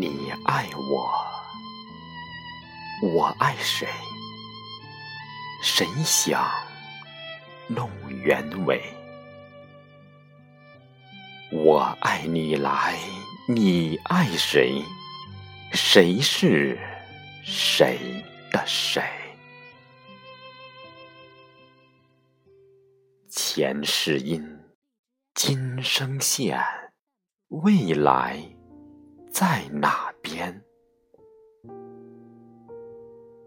你爱我，我爱谁？谁想弄原委？我爱你来，你爱谁？谁是谁的谁？前世因，今生现，未来在哪边？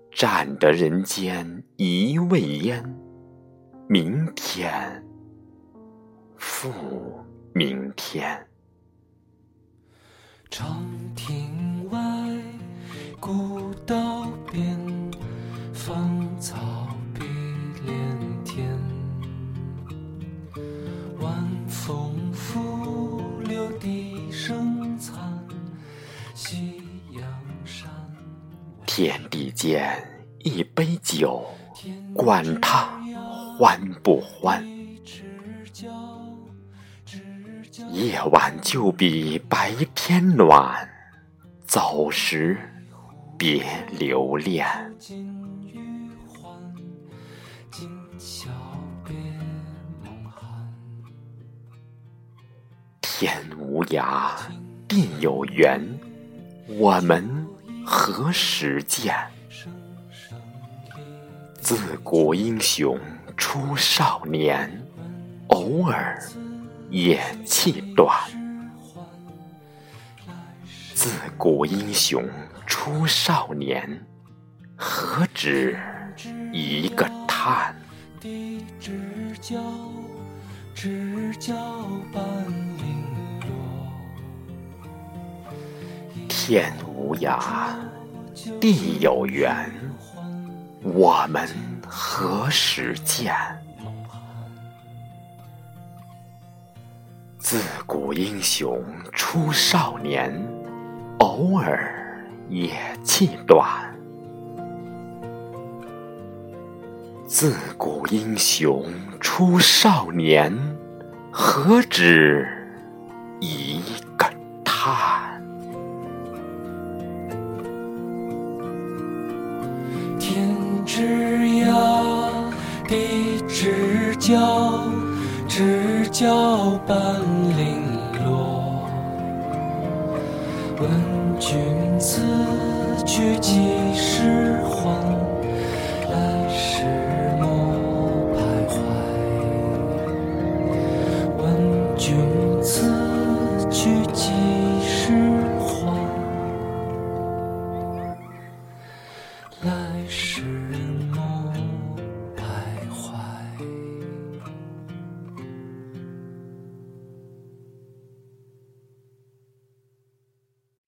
占得人间一味烟，明天复明天。长亭外，古道边，芳草碧连天。晚风天地间一杯酒，管他欢不欢。夜晚就比白天暖，走时别留恋。天无涯，地有缘，我们何时见？自古英雄出少年，偶尔也气短。自古英雄出少年，何止一个叹？地之交，知交半零落。天无涯，地有缘，我们何时见？自古英雄出少年，偶尔也气短。自古英雄出少年，何止一个叹？角，知交半零落。问君此去几时还？来时莫徘徊。问君此去几时还？来时